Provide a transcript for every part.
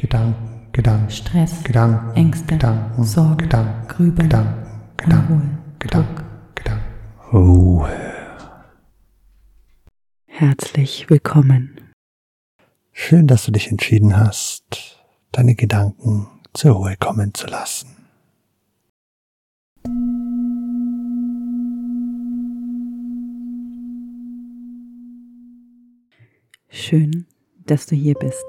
Gedanken, Gedanken, Stress, Gedanken, Ängste, Gedanken, Sorgen, Gedanken, Grübeln, Gedanken, Gedanken, Unruhe, Gedanken. Gedanken. Ruhe. Herzlich willkommen. Schön, dass du dich entschieden hast, deine Gedanken zur Ruhe kommen zu lassen. Schön, dass du hier bist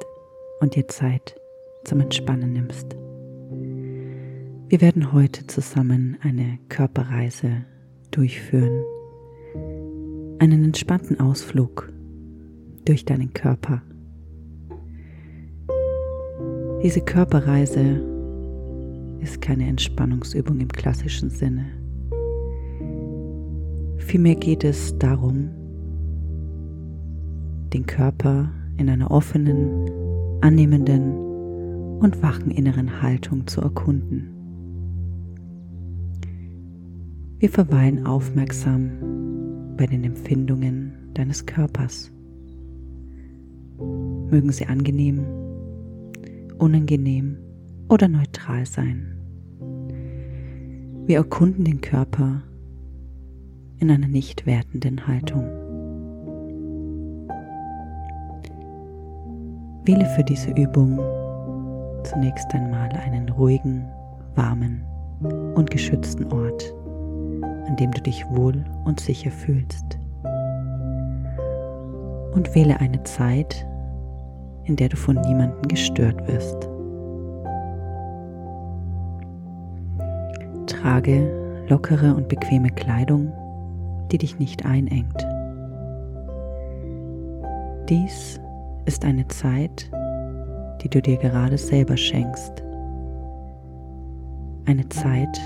und dir Zeit zum Entspannen nimmst. Wir werden heute zusammen eine Körperreise durchführen. Einen entspannten Ausflug durch deinen Körper. Diese Körperreise ist keine Entspannungsübung im klassischen Sinne. Vielmehr geht es darum, den Körper in einer offenen, annehmenden und wachen inneren Haltung zu erkunden. Wir verweilen aufmerksam bei den Empfindungen deines Körpers. Mögen sie angenehm, unangenehm oder neutral sein. Wir erkunden den Körper in einer nicht wertenden Haltung. Wähle für diese Übung zunächst einmal einen ruhigen, warmen und geschützten Ort, an dem du dich wohl und sicher fühlst. Und wähle eine Zeit, in der du von niemandem gestört wirst. Trage lockere und bequeme Kleidung, die dich nicht einengt. Dies ist eine Zeit, die du dir gerade selber schenkst. Eine Zeit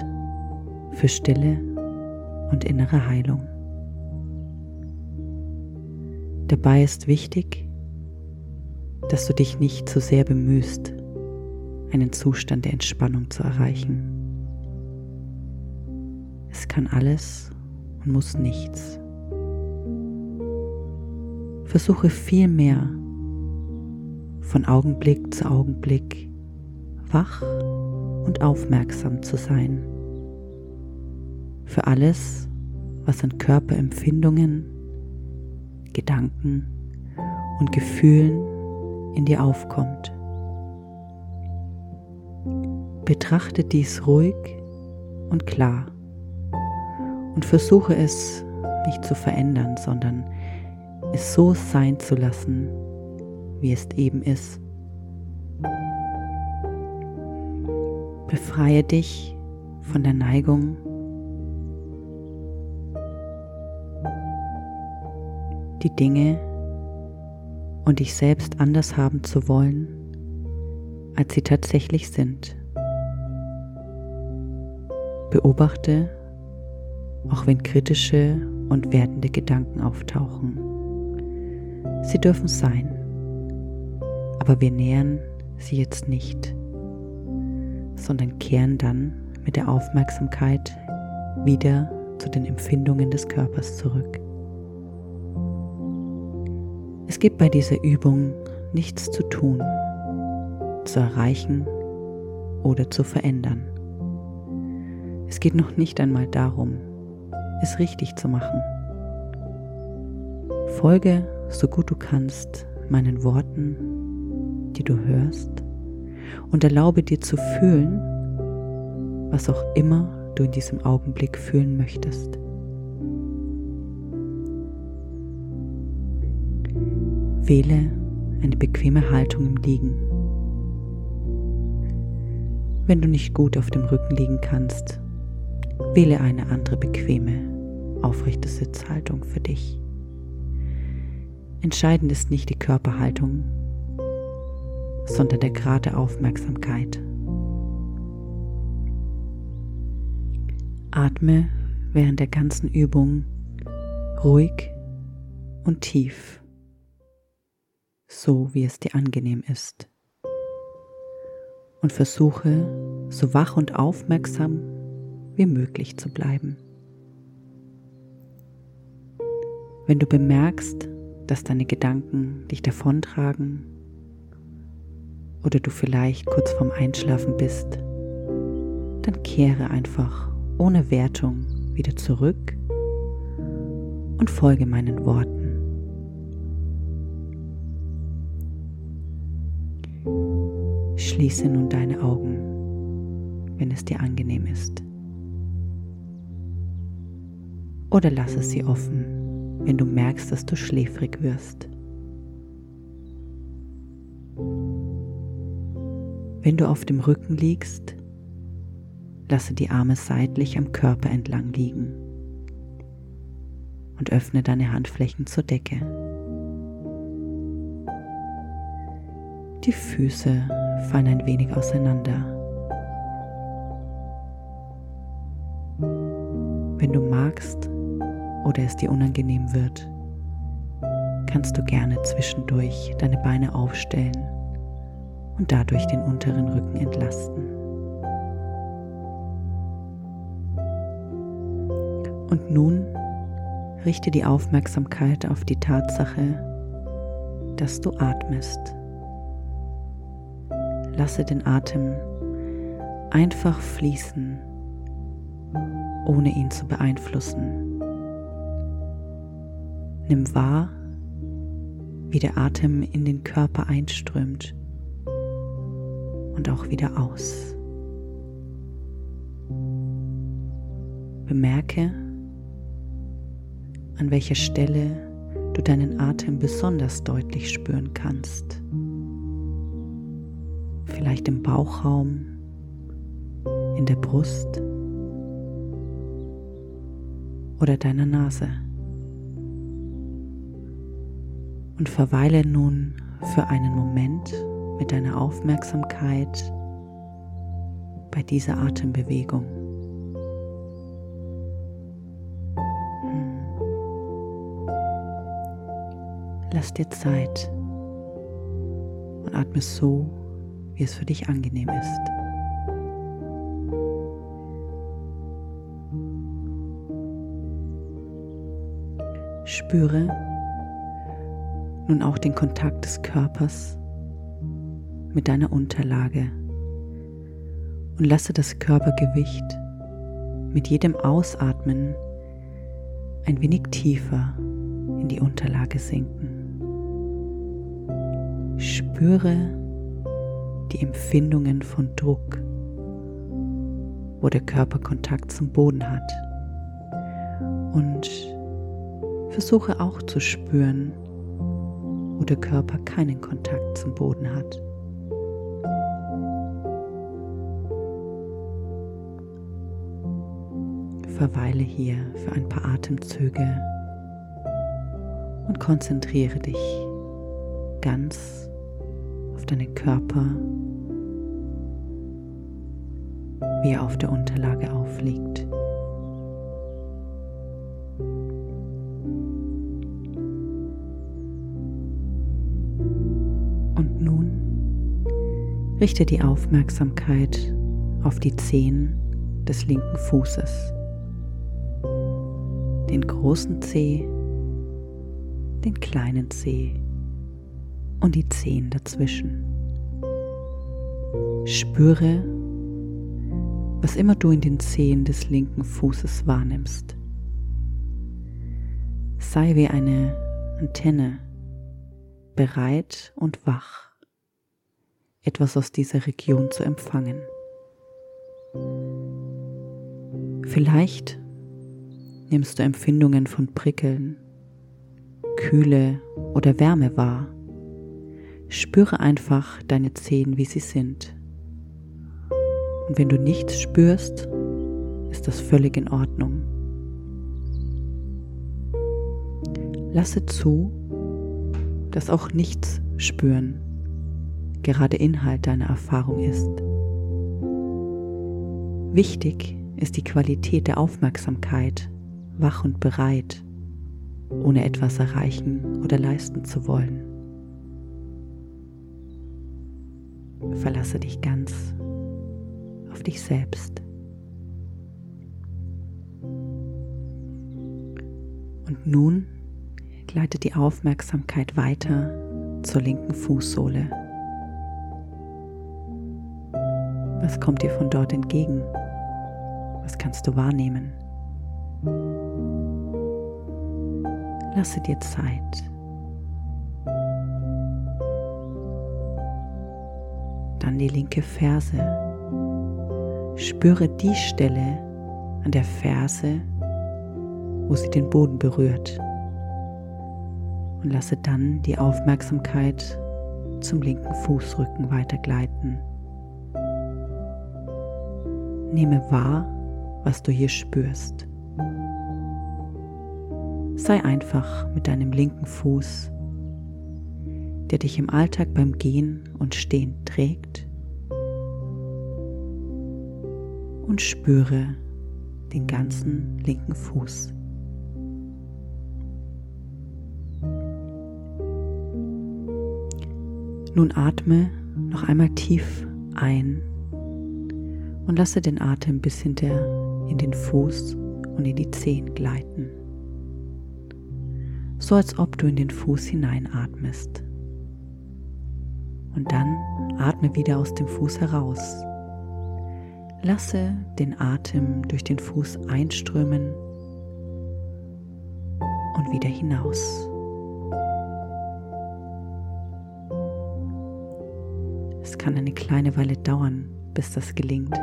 für Stille und innere Heilung. Dabei ist wichtig, dass du dich nicht zu sehr bemühst, einen Zustand der Entspannung zu erreichen. Es kann alles und muss nichts. Versuche vielmehr von Augenblick zu Augenblick wach und aufmerksam zu sein. Für alles, was an Körperempfindungen, Gedanken und Gefühlen in dir aufkommt. Betrachte dies ruhig und klar und versuche es nicht zu verändern, sondern es so sein zu lassen, wie es eben ist. Befreie dich von der Neigung, die Dinge und dich selbst anders haben zu wollen, als sie tatsächlich sind. Beobachte, auch wenn kritische und wertende Gedanken auftauchen. Sie dürfen sein aber wir nähern sie jetzt nicht, sondern kehren dann mit der Aufmerksamkeit wieder zu den Empfindungen des Körpers zurück. Es gibt bei dieser Übung nichts zu tun, zu erreichen oder zu verändern. Es geht noch nicht einmal darum, es richtig zu machen. Folge so gut du kannst meinen Worten die du hörst, und erlaube dir zu fühlen, was auch immer du in diesem Augenblick fühlen möchtest. Wähle eine bequeme Haltung im Liegen. Wenn du nicht gut auf dem Rücken liegen kannst, wähle eine andere bequeme, aufrechte Sitzhaltung für dich. Entscheidend ist nicht die Körperhaltung, sondern der Grad der Aufmerksamkeit. Atme während der ganzen Übung ruhig und tief, so wie es dir angenehm ist. Und versuche, so wach und aufmerksam wie möglich zu bleiben. Wenn du bemerkst, dass deine Gedanken dich davontragen oder du vielleicht kurz vorm Einschlafen bist, dann kehre einfach ohne Wertung wieder zurück und folge meinen Worten. Schließe nun deine Augen, wenn es dir angenehm ist. Oder lasse sie offen, wenn du merkst, dass du schläfrig wirst. Wenn du auf dem Rücken liegst, lasse die Arme seitlich am Körper entlang liegen und öffne deine Handflächen zur Decke. Die Füße fallen ein wenig auseinander. Wenn du magst oder es dir unangenehm wird, kannst du gerne zwischendurch deine Beine aufstellen und dadurch den unteren Rücken entlasten. Und nun richte die Aufmerksamkeit auf die Tatsache, dass du atmest. Lasse den Atem einfach fließen, ohne ihn zu beeinflussen. Nimm wahr, wie der Atem in den Körper einströmt und auch wieder aus. Bemerke, an welcher Stelle du deinen Atem besonders deutlich spüren kannst. Vielleicht im Bauchraum, in der Brust oder deiner Nase. Und verweile nun für einen Moment mit deiner Aufmerksamkeit bei dieser Atembewegung. Hm. Lass dir Zeit und atme so, wie es für dich angenehm ist. Spüre nun auch den Kontakt des Körpers mit deiner Unterlage und lasse das Körpergewicht mit jedem Ausatmen ein wenig tiefer in die Unterlage sinken. Spüre die Empfindungen von Druck, wo der Körper Kontakt zum Boden hat. Und versuche auch zu spüren, wo der Körper keinen Kontakt zum Boden hat. Verweile hier für ein paar Atemzüge und konzentriere dich ganz auf deinen Körper, wie er auf der Unterlage aufliegt. Und nun richte die Aufmerksamkeit auf die Zehen des linken Fußes den großen Zeh, den kleinen Zeh und die Zehen dazwischen. Spüre, was immer du in den Zehen des linken Fußes wahrnimmst. Sei wie eine Antenne, bereit und wach, etwas aus dieser Region zu empfangen. Vielleicht nimmst du Empfindungen von Prickeln, Kühle oder Wärme wahr. Spüre einfach deine Zehen, wie sie sind. Und wenn du nichts spürst, ist das völlig in Ordnung. Lasse zu, dass auch nichts spüren gerade Inhalt deiner Erfahrung ist. Wichtig ist die Qualität der Aufmerksamkeit wach und bereit, ohne etwas erreichen oder leisten zu wollen. Verlasse dich ganz auf dich selbst. Und nun gleitet die Aufmerksamkeit weiter zur linken Fußsohle. Was kommt dir von dort entgegen? Was kannst du wahrnehmen? Lasse dir Zeit. Dann die linke Ferse. Spüre die Stelle an der Ferse, wo sie den Boden berührt. Und lasse dann die Aufmerksamkeit zum linken Fußrücken weitergleiten. Nehme wahr, was du hier spürst. Sei einfach mit deinem linken Fuß, der dich im Alltag beim Gehen und Stehen trägt, und spüre den ganzen linken Fuß. Nun atme noch einmal tief ein und lasse den Atem bis hinter in den Fuß und in die Zehen gleiten. So als ob du in den Fuß hineinatmest. Und dann atme wieder aus dem Fuß heraus. Lasse den Atem durch den Fuß einströmen und wieder hinaus. Es kann eine kleine Weile dauern, bis das gelingt.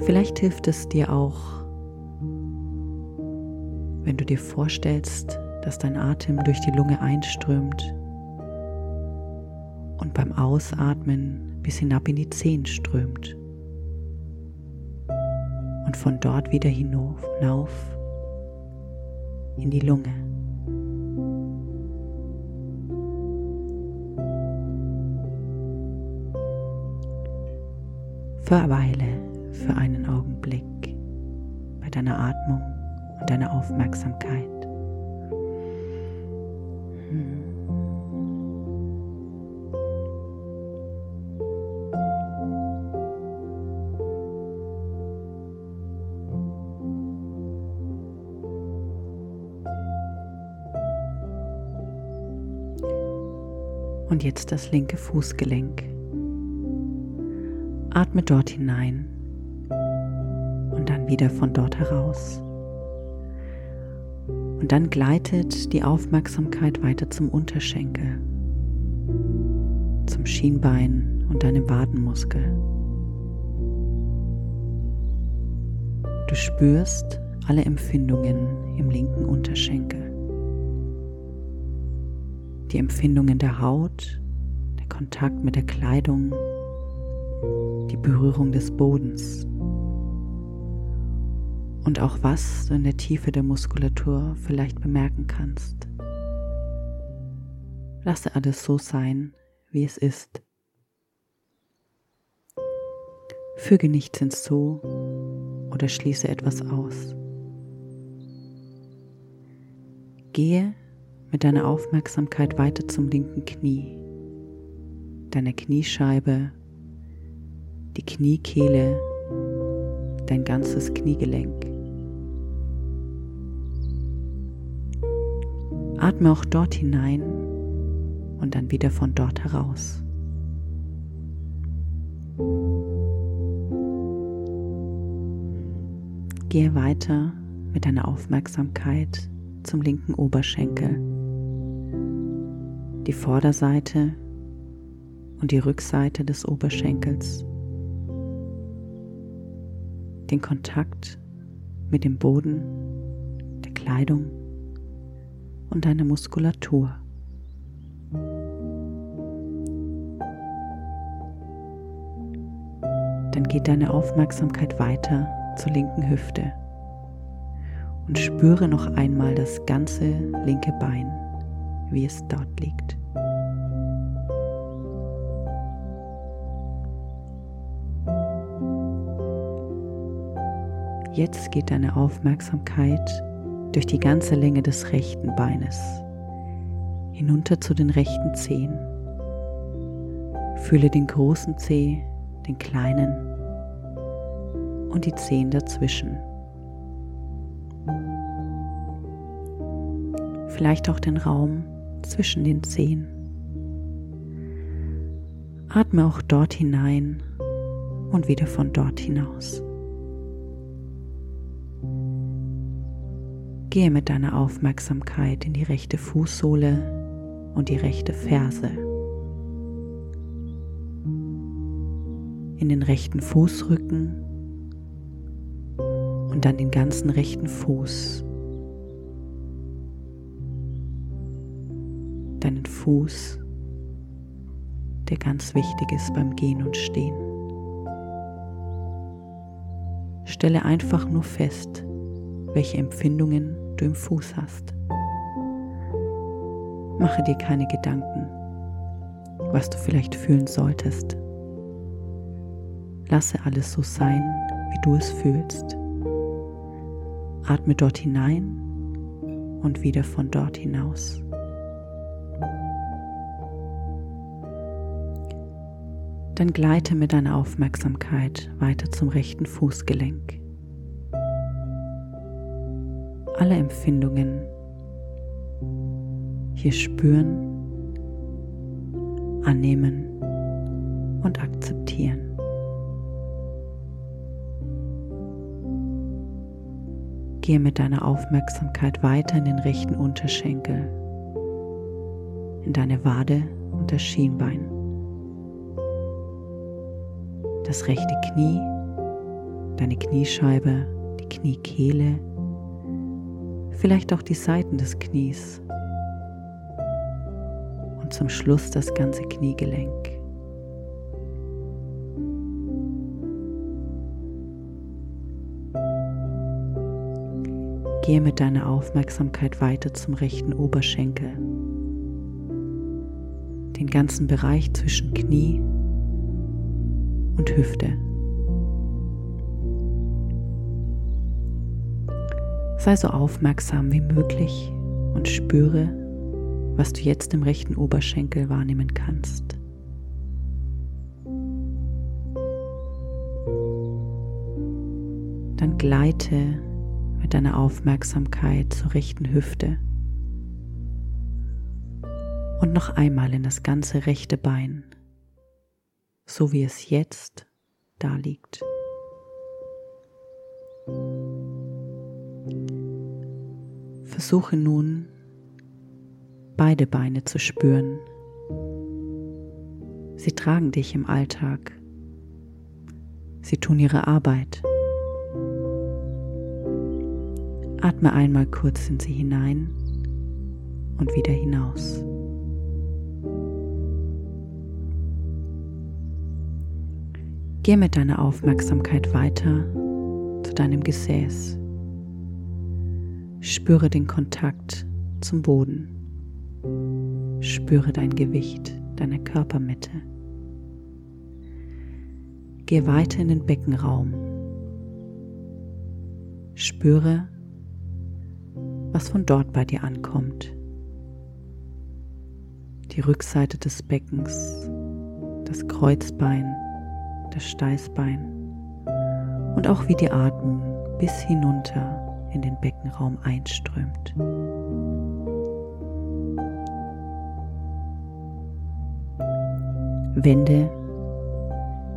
Vielleicht hilft es dir auch, wenn du dir vorstellst, dass dein Atem durch die Lunge einströmt und beim Ausatmen bis hinab in die Zehen strömt und von dort wieder hinauf in die Lunge. Verweile für einen Augenblick bei deiner Atmung und deiner Aufmerksamkeit. Hm. Und jetzt das linke Fußgelenk. Atme dort hinein und dann wieder von dort heraus. Und dann gleitet die Aufmerksamkeit weiter zum Unterschenkel, zum Schienbein und deinem Wadenmuskel. Du spürst alle Empfindungen im linken Unterschenkel. Die Empfindungen der Haut, der Kontakt mit der Kleidung, die Berührung des Bodens und auch was du in der Tiefe der Muskulatur vielleicht bemerken kannst. Lasse alles so sein, wie es ist. Füge nichts hinzu oder schließe etwas aus. Gehe mit deiner Aufmerksamkeit weiter zum linken Knie, deiner Kniescheibe die Kniekehle, dein ganzes Kniegelenk. Atme auch dort hinein und dann wieder von dort heraus. Gehe weiter mit deiner Aufmerksamkeit zum linken Oberschenkel. Die Vorderseite und die Rückseite des Oberschenkels den Kontakt mit dem Boden, der Kleidung und deiner Muskulatur. Dann geht deine Aufmerksamkeit weiter zur linken Hüfte und spüre noch einmal das ganze linke Bein, wie es dort liegt. Jetzt geht deine Aufmerksamkeit durch die ganze Länge des rechten Beines hinunter zu den rechten Zehen. Fühle den großen Zeh, den kleinen und die Zehen dazwischen. Vielleicht auch den Raum zwischen den Zehen. Atme auch dort hinein und wieder von dort hinaus. Gehe mit deiner Aufmerksamkeit in die rechte Fußsohle und die rechte Ferse. In den rechten Fußrücken und dann den ganzen rechten Fuß. Deinen Fuß, der ganz wichtig ist beim Gehen und Stehen. Stelle einfach nur fest, welche Empfindungen du im Fuß hast. Mache dir keine Gedanken, was du vielleicht fühlen solltest. Lasse alles so sein, wie du es fühlst. Atme dort hinein und wieder von dort hinaus. Dann gleite mit deiner Aufmerksamkeit weiter zum rechten Fußgelenk. Alle Empfindungen hier spüren, annehmen und akzeptieren. Gehe mit deiner Aufmerksamkeit weiter in den rechten Unterschenkel, in deine Wade und das Schienbein, das rechte Knie, deine Kniescheibe, die Kniekehle, vielleicht auch die Seiten des Knies und zum Schluss das ganze Kniegelenk. Gehe mit deiner Aufmerksamkeit weiter zum rechten Oberschenkel, den ganzen Bereich zwischen Knie und Hüfte. Sei so aufmerksam wie möglich und spüre, was du jetzt im rechten Oberschenkel wahrnehmen kannst. Dann gleite mit deiner Aufmerksamkeit zur rechten Hüfte und noch einmal in das ganze rechte Bein, so wie es jetzt da liegt. Versuche nun beide Beine zu spüren. Sie tragen dich im Alltag. Sie tun ihre Arbeit. Atme einmal kurz in sie hinein und wieder hinaus. Geh mit deiner Aufmerksamkeit weiter zu deinem Gesäß. Spüre den Kontakt zum Boden. Spüre dein Gewicht, deine Körpermitte. Geh weiter in den Beckenraum. Spüre, was von dort bei dir ankommt. Die Rückseite des Beckens, das Kreuzbein, das Steißbein und auch wie die Atmung bis hinunter in den Beckenraum einströmt. Wende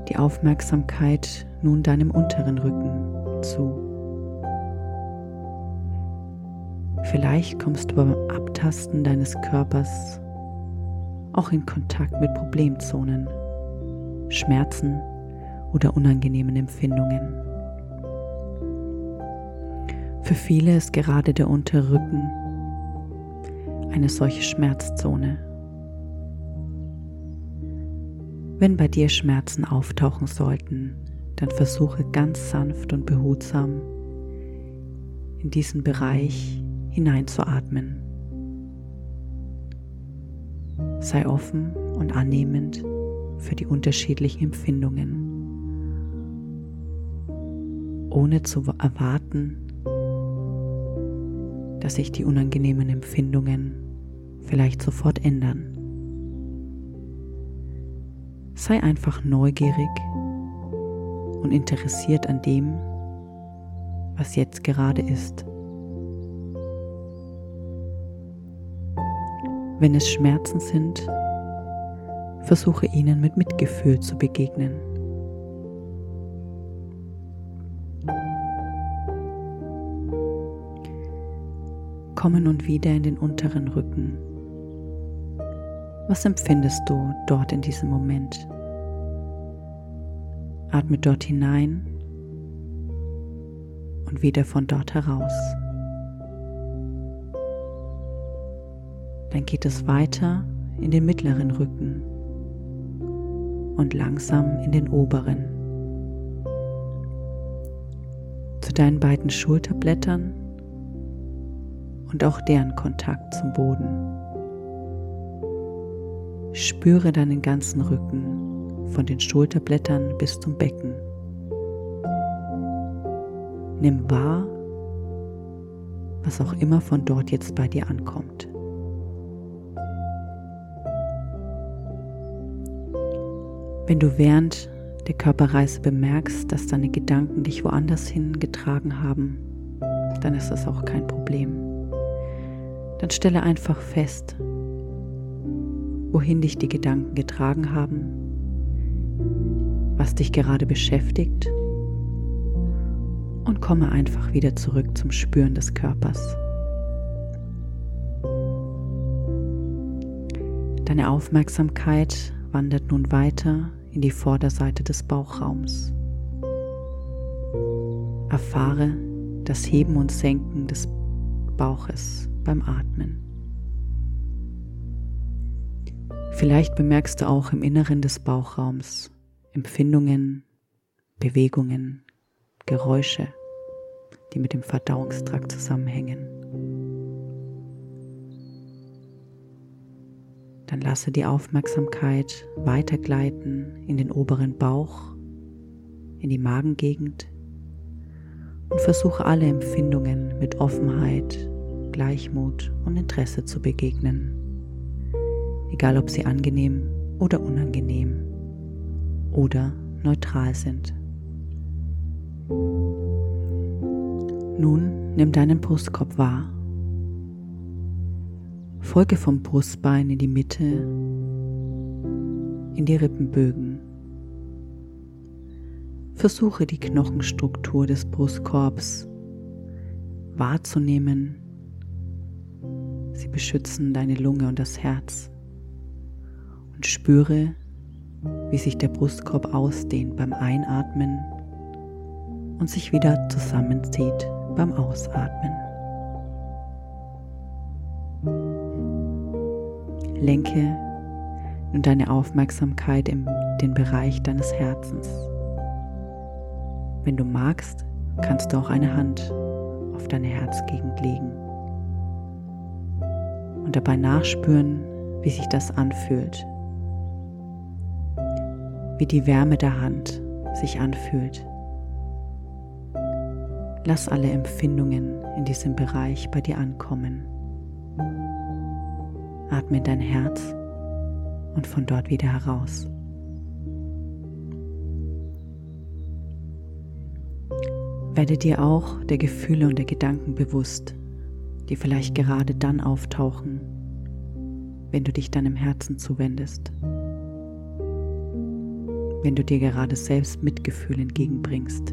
die Aufmerksamkeit nun deinem unteren Rücken zu. Vielleicht kommst du beim Abtasten deines Körpers auch in Kontakt mit Problemzonen, Schmerzen oder unangenehmen Empfindungen. Für viele ist gerade der untere Rücken eine solche Schmerzzone. Wenn bei dir Schmerzen auftauchen sollten, dann versuche ganz sanft und behutsam in diesen Bereich hineinzuatmen. Sei offen und annehmend für die unterschiedlichen Empfindungen, ohne zu erwarten, dass sich die unangenehmen Empfindungen vielleicht sofort ändern. Sei einfach neugierig und interessiert an dem, was jetzt gerade ist. Wenn es Schmerzen sind, Versuche ihnen mit Mitgefühl zu begegnen. Komme nun wieder in den unteren Rücken. Was empfindest du dort in diesem Moment? Atme dort hinein und wieder von dort heraus. Dann geht es weiter in den mittleren Rücken und langsam in den oberen. Zu deinen beiden Schulterblättern und auch deren Kontakt zum Boden. Spüre deinen ganzen Rücken von den Schulterblättern bis zum Becken. Nimm wahr, was auch immer von dort jetzt bei dir ankommt. Wenn du während der Körperreise bemerkst, dass deine Gedanken dich woanders hingetragen haben, dann ist das auch kein Problem. Dann stelle einfach fest, wohin dich die Gedanken getragen haben, was dich gerade beschäftigt und komme einfach wieder zurück zum Spüren des Körpers. Deine Aufmerksamkeit wandert nun weiter in die Vorderseite des Bauchraums. Erfahre das Heben und Senken des Bauches beim Atmen. Vielleicht bemerkst du auch im Inneren des Bauchraums Empfindungen, Bewegungen, Geräusche, die mit dem Verdauungstrakt zusammenhängen. Dann lasse die Aufmerksamkeit weitergleiten in den oberen Bauch, in die Magengegend und versuche alle Empfindungen mit Offenheit, Gleichmut und Interesse zu begegnen, egal ob sie angenehm oder unangenehm oder neutral sind. Nun nimm deinen Brustkorb wahr Folge vom Brustbein in die Mitte, in die Rippenbögen. Versuche die Knochenstruktur des Brustkorbs wahrzunehmen. Sie beschützen deine Lunge und das Herz. Und spüre, wie sich der Brustkorb ausdehnt beim Einatmen und sich wieder zusammenzieht beim Ausatmen. Lenke nun deine Aufmerksamkeit in den Bereich deines Herzens. Wenn du magst, kannst du auch eine Hand auf deine Herzgegend legen und dabei nachspüren, wie sich das anfühlt, wie die Wärme der Hand sich anfühlt. Lass alle Empfindungen in diesem Bereich bei dir ankommen. Atme in dein Herz und von dort wieder heraus. Werde dir auch der Gefühle und der Gedanken bewusst, die vielleicht gerade dann auftauchen, wenn du dich deinem Herzen zuwendest. Wenn du dir gerade selbst Mitgefühl entgegenbringst,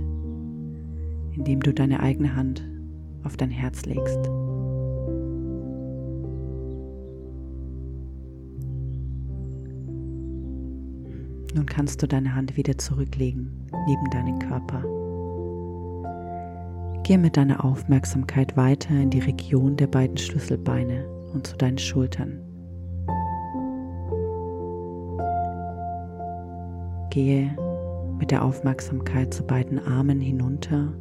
indem du deine eigene Hand auf dein Herz legst. Nun kannst du deine Hand wieder zurücklegen neben deinen Körper. Gehe mit deiner Aufmerksamkeit weiter in die Region der beiden Schlüsselbeine und zu deinen Schultern. Gehe mit der Aufmerksamkeit zu beiden Armen hinunter,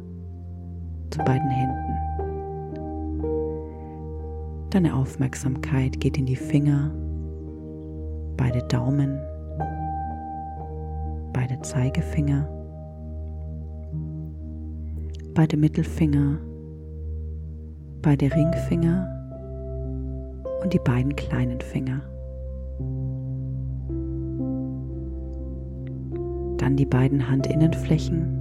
zu beiden Händen. Deine Aufmerksamkeit geht in die Finger, beide Daumen, beide Zeigefinger, beide Mittelfinger, beide Ringfinger und die beiden kleinen Finger. Dann die beiden Handinnenflächen.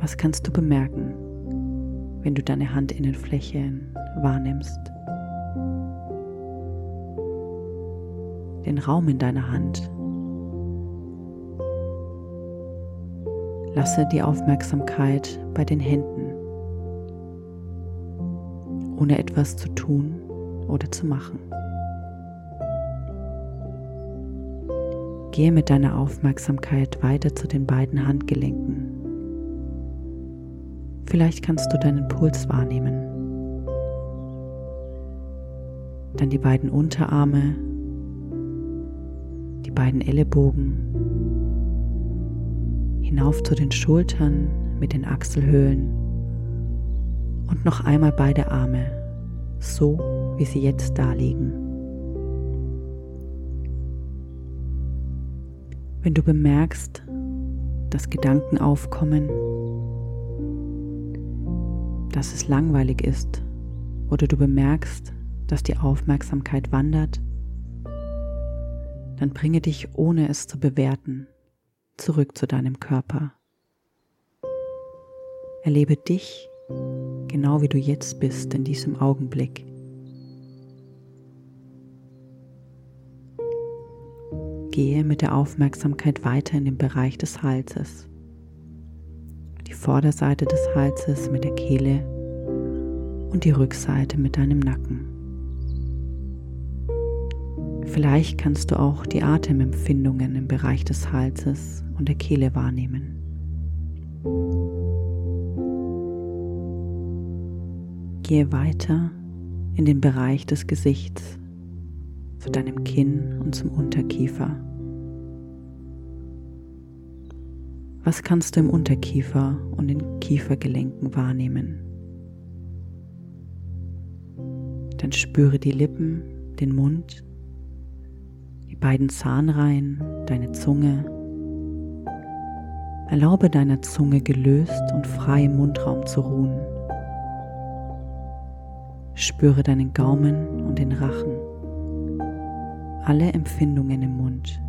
Was kannst du bemerken, wenn du deine Handinnenflächen wahrnimmst? den Raum in deiner Hand. Lasse die Aufmerksamkeit bei den Händen, ohne etwas zu tun oder zu machen. Gehe mit deiner Aufmerksamkeit weiter zu den beiden Handgelenken. Vielleicht kannst du deinen Puls wahrnehmen. Dann die beiden Unterarme, die beiden Ellenbogen, hinauf zu den Schultern mit den Achselhöhlen und noch einmal beide Arme, so wie sie jetzt da liegen. Wenn du bemerkst, dass Gedanken aufkommen, dass es langweilig ist oder du bemerkst, dass die Aufmerksamkeit wandert, dann bringe dich, ohne es zu bewerten, zurück zu deinem Körper. Erlebe dich genau wie du jetzt bist in diesem Augenblick. Gehe mit der Aufmerksamkeit weiter in den Bereich des Halses. Die Vorderseite des Halses mit der Kehle und die Rückseite mit deinem Nacken. Vielleicht kannst du auch die Atemempfindungen im Bereich des Halses und der Kehle wahrnehmen. Gehe weiter in den Bereich des Gesichts, zu deinem Kinn und zum Unterkiefer. Was kannst du im Unterkiefer und den Kiefergelenken wahrnehmen? Dann spüre die Lippen, den Mund beiden Zahnreihen, deine Zunge. Erlaube deiner Zunge gelöst und frei im Mundraum zu ruhen. Spüre deinen Gaumen und den Rachen, alle Empfindungen im Mund,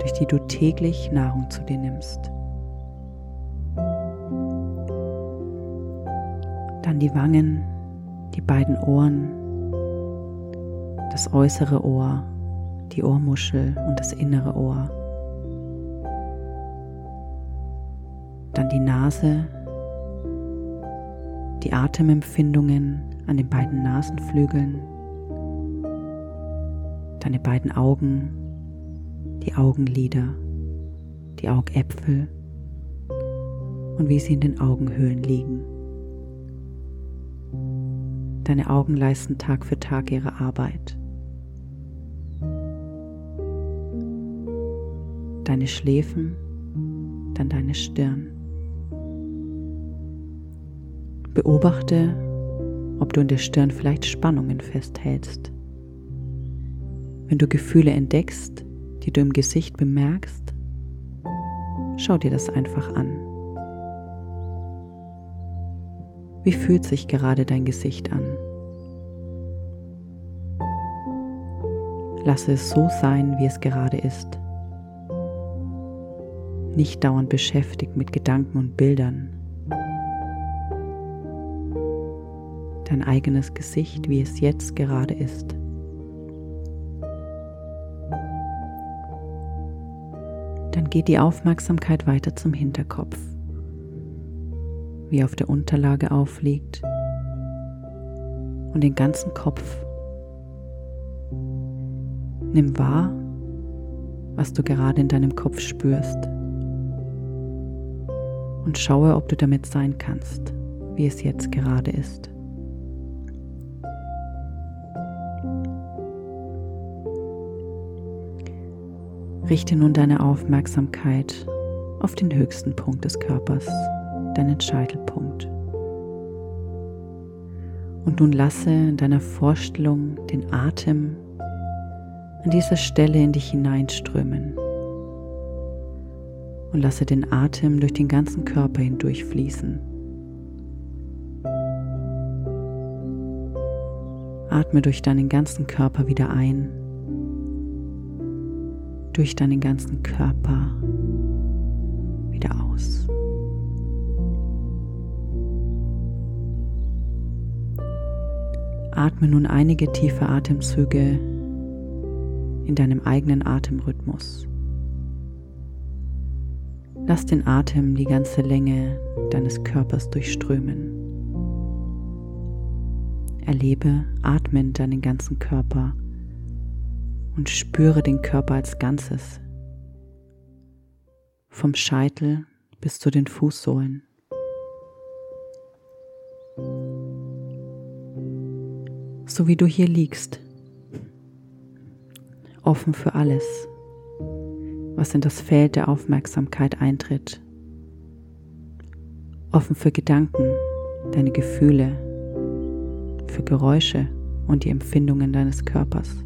durch die du täglich Nahrung zu dir nimmst. Dann die Wangen, die beiden Ohren, das äußere Ohr die Ohrmuschel und das innere Ohr. Dann die Nase, die Atemempfindungen an den beiden Nasenflügeln, deine beiden Augen, die Augenlider, die Augäpfel und wie sie in den Augenhöhlen liegen. Deine Augen leisten Tag für Tag ihre Arbeit. Deine Schläfen, dann deine Stirn. Beobachte, ob du in der Stirn vielleicht Spannungen festhältst. Wenn du Gefühle entdeckst, die du im Gesicht bemerkst, schau dir das einfach an. Wie fühlt sich gerade dein Gesicht an? Lasse es so sein, wie es gerade ist nicht dauernd beschäftigt mit Gedanken und Bildern. Dein eigenes Gesicht, wie es jetzt gerade ist. Dann geht die Aufmerksamkeit weiter zum Hinterkopf, wie auf der Unterlage aufliegt und den ganzen Kopf. Nimm wahr, was du gerade in deinem Kopf spürst und schaue, ob du damit sein kannst, wie es jetzt gerade ist. Richte nun deine Aufmerksamkeit auf den höchsten Punkt des Körpers, deinen Scheitelpunkt. Und nun lasse in deiner Vorstellung den Atem an dieser Stelle in dich hineinströmen und lasse den Atem durch den ganzen Körper hindurch fließen. Atme durch deinen ganzen Körper wieder ein, durch deinen ganzen Körper wieder aus. Atme nun einige tiefe Atemzüge in deinem eigenen Atemrhythmus. Lass den Atem die ganze Länge deines Körpers durchströmen. Erlebe atmend deinen ganzen Körper und spüre den Körper als Ganzes. Vom Scheitel bis zu den Fußsohlen. So wie du hier liegst, offen für alles, was in das Feld der Aufmerksamkeit eintritt. Offen für Gedanken, deine Gefühle, für Geräusche und die Empfindungen deines Körpers.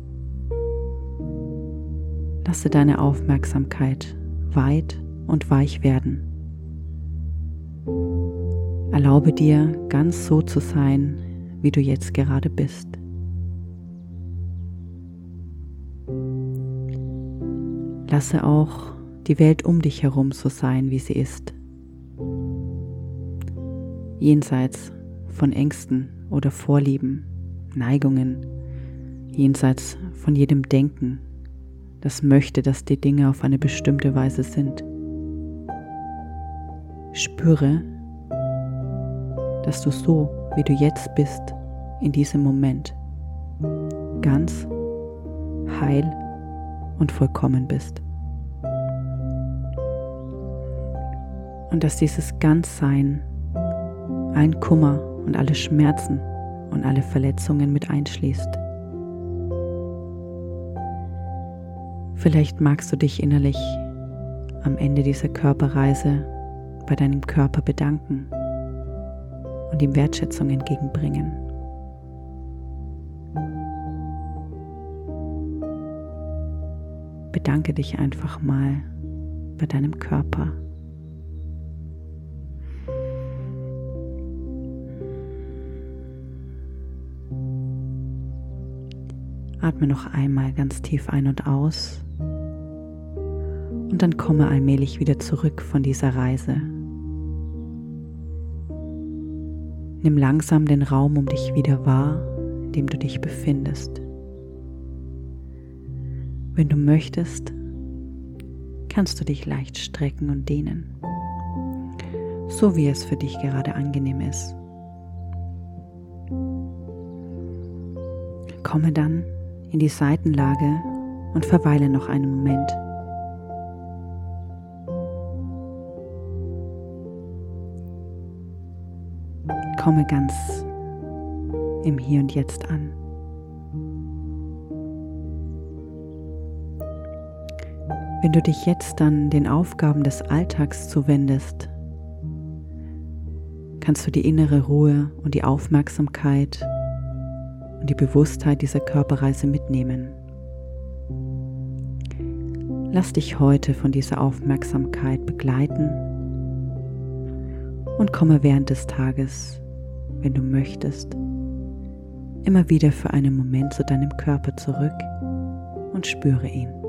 Lasse deine Aufmerksamkeit weit und weich werden. Erlaube dir, ganz so zu sein, wie du jetzt gerade bist. Lasse auch die Welt um dich herum so sein, wie sie ist. Jenseits von Ängsten oder Vorlieben, Neigungen, jenseits von jedem Denken, das möchte, dass die Dinge auf eine bestimmte Weise sind. Spüre, dass du so, wie du jetzt bist, in diesem Moment, ganz heil und vollkommen bist. Und dass dieses Ganzsein ein Kummer und alle Schmerzen und alle Verletzungen mit einschließt. Vielleicht magst du dich innerlich am Ende dieser Körperreise bei deinem Körper bedanken und ihm Wertschätzung entgegenbringen. Bedanke dich einfach mal bei deinem Körper. Atme noch einmal ganz tief ein und aus und dann komme allmählich wieder zurück von dieser Reise. Nimm langsam den Raum um dich wieder wahr, in dem du dich befindest. Wenn du möchtest, kannst du dich leicht strecken und dehnen, so wie es für dich gerade angenehm ist. Komme dann in die Seitenlage und verweile noch einen Moment. Komme ganz im Hier und Jetzt an. Wenn du dich jetzt dann den Aufgaben des Alltags zuwendest, kannst du die innere Ruhe und die Aufmerksamkeit und die Bewusstheit dieser Körperreise mitnehmen. Lass dich heute von dieser Aufmerksamkeit begleiten und komme während des Tages, wenn du möchtest, immer wieder für einen Moment zu deinem Körper zurück und spüre ihn.